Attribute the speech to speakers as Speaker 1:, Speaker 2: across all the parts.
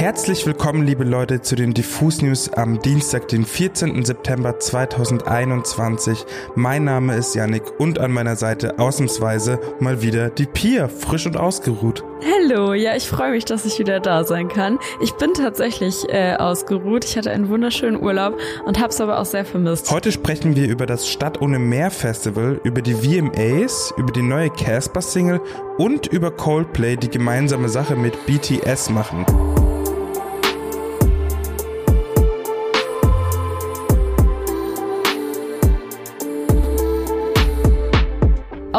Speaker 1: Herzlich willkommen, liebe Leute, zu den Diffus News am Dienstag, den 14. September 2021. Mein Name ist Yannick und an meiner Seite ausnahmsweise mal wieder die Pia, frisch und ausgeruht.
Speaker 2: Hallo, ja, ich freue mich, dass ich wieder da sein kann. Ich bin tatsächlich äh, ausgeruht. Ich hatte einen wunderschönen Urlaub und habe es aber auch sehr vermisst.
Speaker 1: Heute sprechen wir über das Stadt ohne Meer Festival, über die VMAs, über die neue Casper Single und über Coldplay, die gemeinsame Sache mit BTS machen.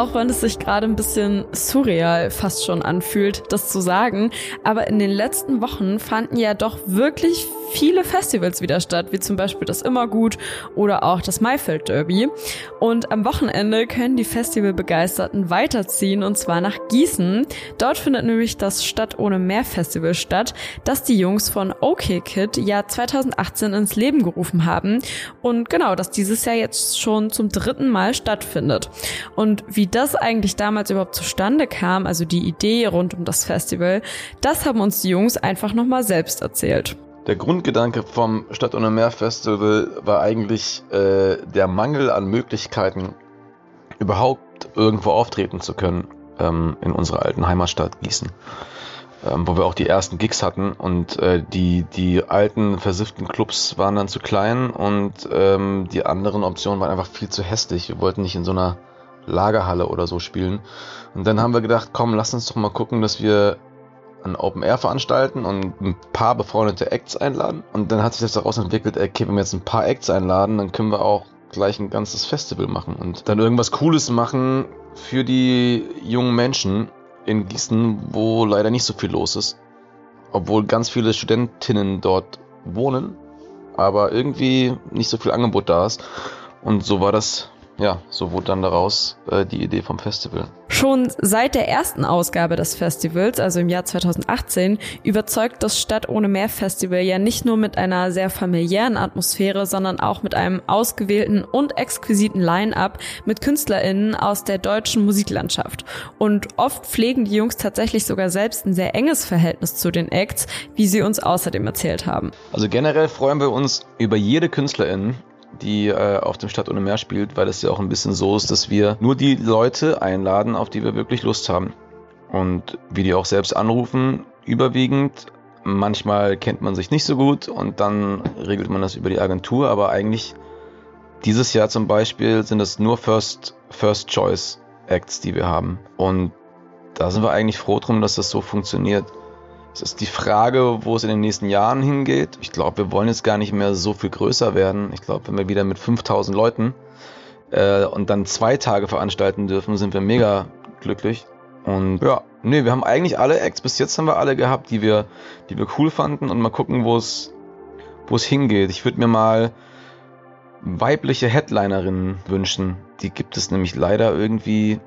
Speaker 2: Auch wenn es sich gerade ein bisschen surreal fast schon anfühlt, das zu sagen. Aber in den letzten Wochen fanden ja doch wirklich viele Festivals wieder statt, wie zum Beispiel das Immergut oder auch das Maifeld Derby. Und am Wochenende können die Festivalbegeisterten weiterziehen und zwar nach Gießen. Dort findet nämlich das Stadt ohne Meer Festival statt, das die Jungs von OK Kid ja 2018 ins Leben gerufen haben und genau, das dieses Jahr jetzt schon zum dritten Mal stattfindet. Und wie das eigentlich damals überhaupt zustande kam, also die Idee rund um das Festival, das haben uns die Jungs einfach nochmal selbst erzählt.
Speaker 3: Der Grundgedanke vom Stadt ohne Meer Festival war eigentlich äh, der Mangel an Möglichkeiten, überhaupt irgendwo auftreten zu können ähm, in unserer alten Heimatstadt Gießen. Ähm, wo wir auch die ersten Gigs hatten und äh, die, die alten versifften Clubs waren dann zu klein und ähm, die anderen Optionen waren einfach viel zu hässlich. Wir wollten nicht in so einer Lagerhalle oder so spielen. Und dann haben wir gedacht, komm, lass uns doch mal gucken, dass wir ein Open Air veranstalten und ein paar befreundete Acts einladen. Und dann hat sich das daraus entwickelt, okay, wenn wir jetzt ein paar Acts einladen, dann können wir auch gleich ein ganzes Festival machen und dann irgendwas Cooles machen für die jungen Menschen in Gießen, wo leider nicht so viel los ist. Obwohl ganz viele Studentinnen dort wohnen, aber irgendwie nicht so viel Angebot da ist. Und so war das ja, so wurde dann daraus äh, die Idee vom Festival.
Speaker 2: Schon seit der ersten Ausgabe des Festivals, also im Jahr 2018, überzeugt das Stadt ohne Meer Festival ja nicht nur mit einer sehr familiären Atmosphäre, sondern auch mit einem ausgewählten und exquisiten Line-up mit KünstlerInnen aus der deutschen Musiklandschaft. Und oft pflegen die Jungs tatsächlich sogar selbst ein sehr enges Verhältnis zu den Acts, wie sie uns außerdem erzählt haben.
Speaker 3: Also generell freuen wir uns über jede KünstlerIn, die äh, auf dem Stadt ohne Meer spielt, weil es ja auch ein bisschen so ist, dass wir nur die Leute einladen, auf die wir wirklich Lust haben. Und wie die auch selbst anrufen, überwiegend. Manchmal kennt man sich nicht so gut und dann regelt man das über die Agentur, aber eigentlich dieses Jahr zum Beispiel sind es nur First, First Choice Acts, die wir haben. Und da sind wir eigentlich froh drum, dass das so funktioniert. Es ist die Frage, wo es in den nächsten Jahren hingeht. Ich glaube, wir wollen jetzt gar nicht mehr so viel größer werden. Ich glaube, wenn wir wieder mit 5000 Leuten äh, und dann zwei Tage veranstalten dürfen, sind wir mega glücklich. Und ja, nee, wir haben eigentlich alle Acts, bis jetzt haben wir alle gehabt, die wir, die wir cool fanden und mal gucken, wo es, wo es hingeht. Ich würde mir mal weibliche Headlinerinnen wünschen. Die gibt es nämlich leider irgendwie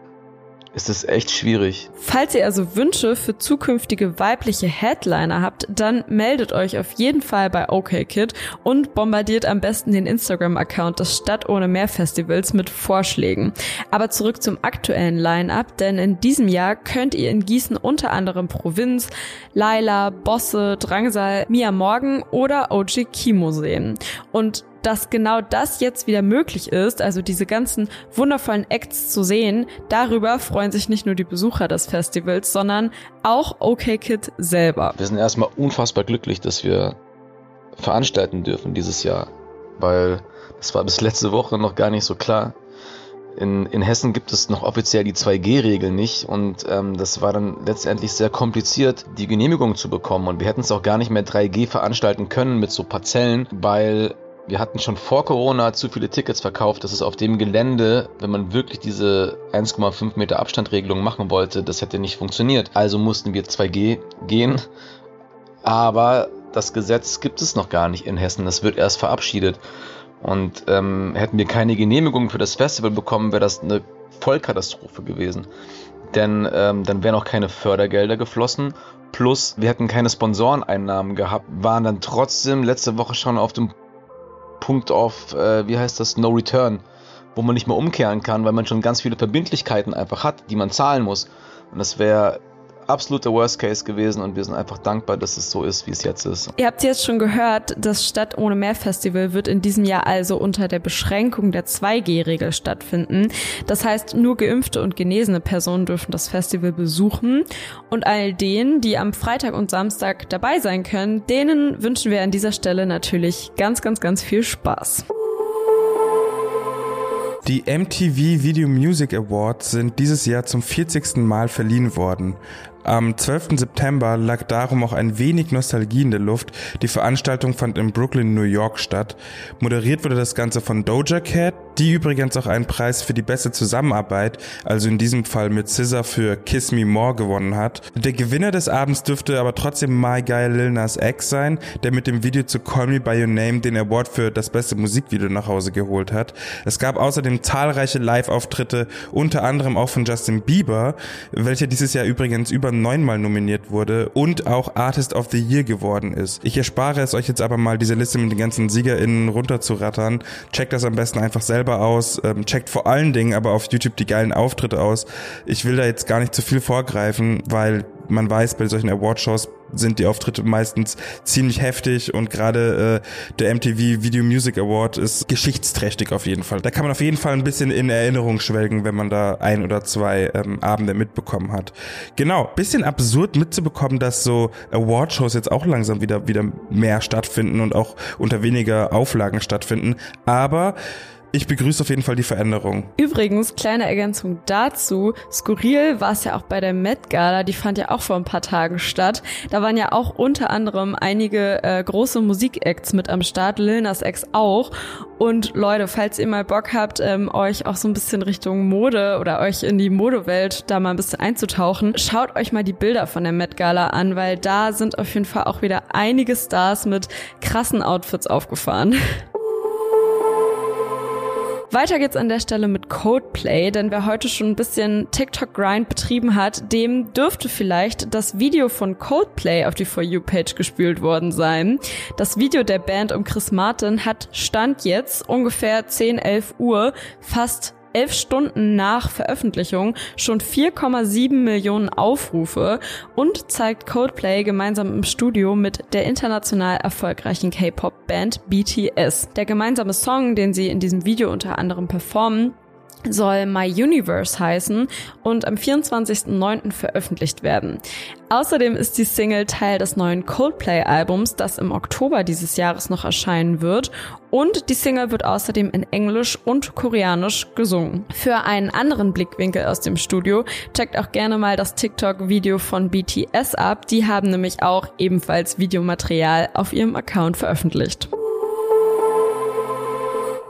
Speaker 3: ist es echt schwierig.
Speaker 2: Falls ihr also Wünsche für zukünftige weibliche Headliner habt, dann meldet euch auf jeden Fall bei OKKid und bombardiert am besten den Instagram-Account des Stadt ohne Meer Festivals mit Vorschlägen. Aber zurück zum aktuellen Line-Up, denn in diesem Jahr könnt ihr in Gießen unter anderem Provinz, Laila, Bosse, Drangsal, Mia Morgan oder OG Kimo sehen. Und dass genau das jetzt wieder möglich ist, also diese ganzen wundervollen Acts zu sehen, darüber freuen sich nicht nur die Besucher des Festivals, sondern auch OK Kid selber.
Speaker 3: Wir sind erstmal unfassbar glücklich, dass wir veranstalten dürfen dieses Jahr, weil das war bis letzte Woche noch gar nicht so klar. In, in Hessen gibt es noch offiziell die 2G-Regel nicht und ähm, das war dann letztendlich sehr kompliziert, die Genehmigung zu bekommen und wir hätten es auch gar nicht mehr 3G veranstalten können mit so Parzellen, weil wir hatten schon vor Corona zu viele Tickets verkauft, dass es auf dem Gelände, wenn man wirklich diese 1,5 Meter Abstandregelung machen wollte, das hätte nicht funktioniert. Also mussten wir 2G gehen. Aber das Gesetz gibt es noch gar nicht in Hessen. Das wird erst verabschiedet. Und ähm, hätten wir keine Genehmigung für das Festival bekommen, wäre das eine Vollkatastrophe gewesen. Denn ähm, dann wären auch keine Fördergelder geflossen. Plus, wir hätten keine Sponsoreneinnahmen gehabt, waren dann trotzdem letzte Woche schon auf dem Punkt auf, äh, wie heißt das, No Return, wo man nicht mehr umkehren kann, weil man schon ganz viele Verbindlichkeiten einfach hat, die man zahlen muss. Und das wäre absoluter Worst Case gewesen und wir sind einfach dankbar, dass es so ist, wie es jetzt ist.
Speaker 2: Ihr habt jetzt schon gehört, das Stadt ohne Meer Festival wird in diesem Jahr also unter der Beschränkung der 2G-Regel stattfinden. Das heißt, nur geimpfte und genesene Personen dürfen das Festival besuchen. Und all denen, die am Freitag und Samstag dabei sein können, denen wünschen wir an dieser Stelle natürlich ganz, ganz, ganz viel Spaß.
Speaker 1: Die MTV Video Music Awards sind dieses Jahr zum 40. Mal verliehen worden. Am 12. September lag darum auch ein wenig Nostalgie in der Luft. Die Veranstaltung fand in Brooklyn, New York statt. Moderiert wurde das Ganze von Doja Cat, die übrigens auch einen Preis für die beste Zusammenarbeit, also in diesem Fall mit SZA für Kiss Me More gewonnen hat. Der Gewinner des Abends dürfte aber trotzdem My Guy Lil Nas X sein, der mit dem Video zu Call Me By Your Name den Award für das beste Musikvideo nach Hause geholt hat. Es gab außerdem zahlreiche Live-Auftritte, unter anderem auch von Justin Bieber, welcher dieses Jahr übrigens über neunmal nominiert wurde und auch Artist of the Year geworden ist. Ich erspare es euch jetzt aber mal, diese Liste mit den ganzen SiegerInnen runterzurattern. Checkt das am besten einfach selber aus. Ähm, checkt vor allen Dingen aber auf YouTube die geilen Auftritte aus. Ich will da jetzt gar nicht zu viel vorgreifen, weil man weiß, bei solchen Awardshows sind die Auftritte meistens ziemlich heftig und gerade äh, der MTV Video Music Award ist geschichtsträchtig auf jeden Fall. Da kann man auf jeden Fall ein bisschen in Erinnerung schwelgen, wenn man da ein oder zwei ähm, Abende mitbekommen hat. Genau, bisschen absurd mitzubekommen, dass so Awardshows jetzt auch langsam wieder wieder mehr stattfinden und auch unter weniger Auflagen stattfinden, aber ich begrüße auf jeden Fall die Veränderung.
Speaker 2: Übrigens, kleine Ergänzung dazu. Skurril war es ja auch bei der Met Gala, die fand ja auch vor ein paar Tagen statt. Da waren ja auch unter anderem einige äh, große Musikacts mit am Start, Lil Nas X auch. Und Leute, falls ihr mal Bock habt, ähm, euch auch so ein bisschen Richtung Mode oder euch in die Modewelt da mal ein bisschen einzutauchen, schaut euch mal die Bilder von der Met Gala an, weil da sind auf jeden Fall auch wieder einige Stars mit krassen Outfits aufgefahren. Weiter geht's an der Stelle mit Codeplay, denn wer heute schon ein bisschen TikTok-Grind betrieben hat, dem dürfte vielleicht das Video von Codeplay auf die For You-Page gespült worden sein. Das Video der Band um Chris Martin hat Stand jetzt ungefähr 10, 11 Uhr fast elf Stunden nach Veröffentlichung schon 4,7 Millionen Aufrufe und zeigt Codeplay gemeinsam im Studio mit der international erfolgreichen K-Pop-Band BTS. Der gemeinsame Song, den sie in diesem Video unter anderem performen, soll My Universe heißen und am 24.09. veröffentlicht werden. Außerdem ist die Single Teil des neuen Coldplay-Albums, das im Oktober dieses Jahres noch erscheinen wird. Und die Single wird außerdem in Englisch und Koreanisch gesungen. Für einen anderen Blickwinkel aus dem Studio checkt auch gerne mal das TikTok-Video von BTS ab. Die haben nämlich auch ebenfalls Videomaterial auf ihrem Account veröffentlicht.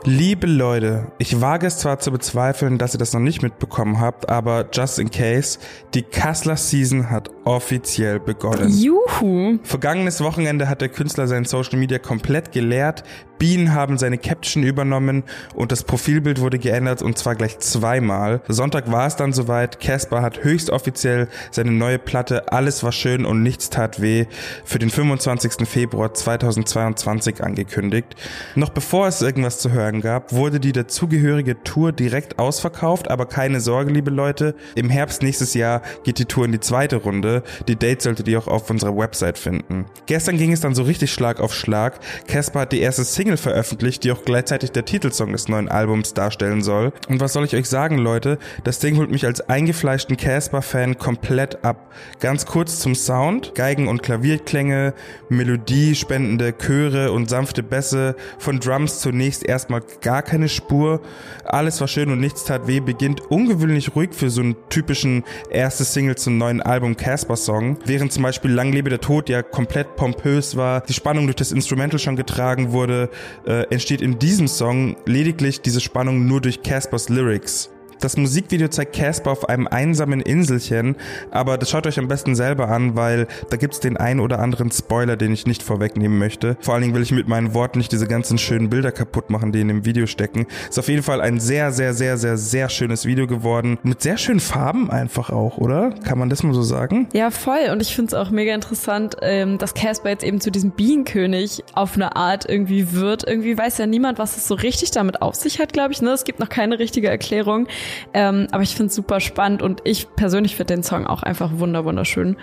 Speaker 1: Liebe Leute, ich wage es zwar zu bezweifeln, dass ihr das noch nicht mitbekommen habt, aber just in case, die Kassler Season hat offiziell begonnen.
Speaker 2: Juhu!
Speaker 1: Vergangenes Wochenende hat der Künstler sein Social Media komplett geleert. Bienen haben seine Caption übernommen und das Profilbild wurde geändert und zwar gleich zweimal. Sonntag war es dann soweit. Casper hat höchst offiziell seine neue Platte Alles war schön und nichts tat weh für den 25. Februar 2022 angekündigt. Noch bevor es irgendwas zu hören gab, wurde die dazugehörige Tour direkt ausverkauft, aber keine Sorge, liebe Leute, im Herbst nächstes Jahr geht die Tour in die zweite Runde. Die Dates solltet ihr auch auf unserer Website finden. Gestern ging es dann so richtig Schlag auf Schlag. Casper hat die erste Single Single veröffentlicht, die auch gleichzeitig der Titelsong des neuen Albums darstellen soll. Und was soll ich euch sagen, Leute? Das Ding holt mich als eingefleischten Casper-Fan komplett ab. Ganz kurz zum Sound. Geigen- und Klavierklänge, Melodie, spendende Chöre und sanfte Bässe. Von Drums zunächst erstmal gar keine Spur. Alles war schön und nichts tat weh beginnt ungewöhnlich ruhig für so einen typischen erste Single zum neuen Album Casper-Song. Während zum Beispiel Lang lebe der Tod ja komplett pompös war, die Spannung durch das Instrumental schon getragen wurde, äh, entsteht in diesem Song lediglich diese Spannung nur durch Caspers Lyrics. Das Musikvideo zeigt Casper auf einem einsamen Inselchen, aber das schaut euch am besten selber an, weil da gibt's den ein oder anderen Spoiler, den ich nicht vorwegnehmen möchte. Vor allen Dingen will ich mit meinen Worten nicht diese ganzen schönen Bilder kaputt machen, die in dem Video stecken. Ist auf jeden Fall ein sehr, sehr, sehr, sehr, sehr schönes Video geworden. Mit sehr schönen Farben einfach auch, oder? Kann man das mal so sagen?
Speaker 2: Ja, voll. Und ich finde es auch mega interessant, ähm, dass Casper jetzt eben zu diesem Bienenkönig auf eine Art irgendwie wird. Irgendwie weiß ja niemand, was es so richtig damit auf sich hat, glaube ich. Ne? Es gibt noch keine richtige Erklärung. Ähm, aber ich finde es super spannend und ich persönlich finde den Song auch einfach wunder wunderschön.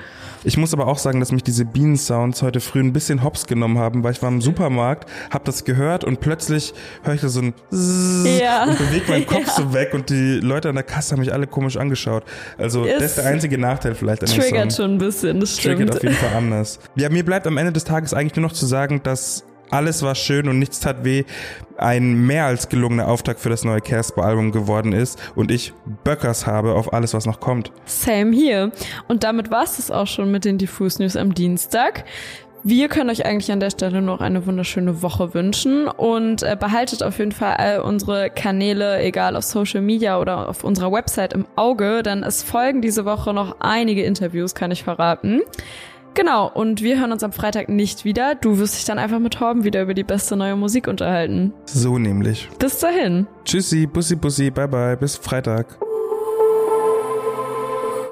Speaker 1: Ich muss aber auch sagen, dass mich diese Bienen-Sounds heute früh ein bisschen hops genommen haben, weil ich war im Supermarkt, habe das gehört und plötzlich höre ich da so ein Zzzz ja. und bewege meinen Kopf ja. so weg und die Leute an der Kasse haben mich alle komisch angeschaut. Also ist das ist der einzige Nachteil vielleicht an
Speaker 2: dem Triggert schon ein bisschen, das stimmt.
Speaker 1: Triggert auf jeden Fall anders. Ja, mir bleibt am Ende des Tages eigentlich nur noch zu sagen, dass alles war schön und nichts tat weh, ein mehr als gelungener Auftakt für das neue Casper-Album geworden ist und ich Böckers habe auf alles, was noch kommt.
Speaker 2: Same hier. Und damit war es auch schon mit den Diffus News am Dienstag. Wir können euch eigentlich an der Stelle noch eine wunderschöne Woche wünschen und äh, behaltet auf jeden Fall all unsere Kanäle, egal auf Social Media oder auf unserer Website im Auge, denn es folgen diese Woche noch einige Interviews, kann ich verraten. Genau, und wir hören uns am Freitag nicht wieder. Du wirst dich dann einfach mit Torben wieder über die beste neue Musik unterhalten.
Speaker 1: So nämlich.
Speaker 2: Bis dahin.
Speaker 1: Tschüssi, Bussi, Bussi, bye bye, bis Freitag.